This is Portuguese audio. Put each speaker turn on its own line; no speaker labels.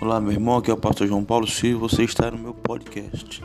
Olá, meu irmão, aqui é o pastor João Paulo Silva, você está no meu podcast.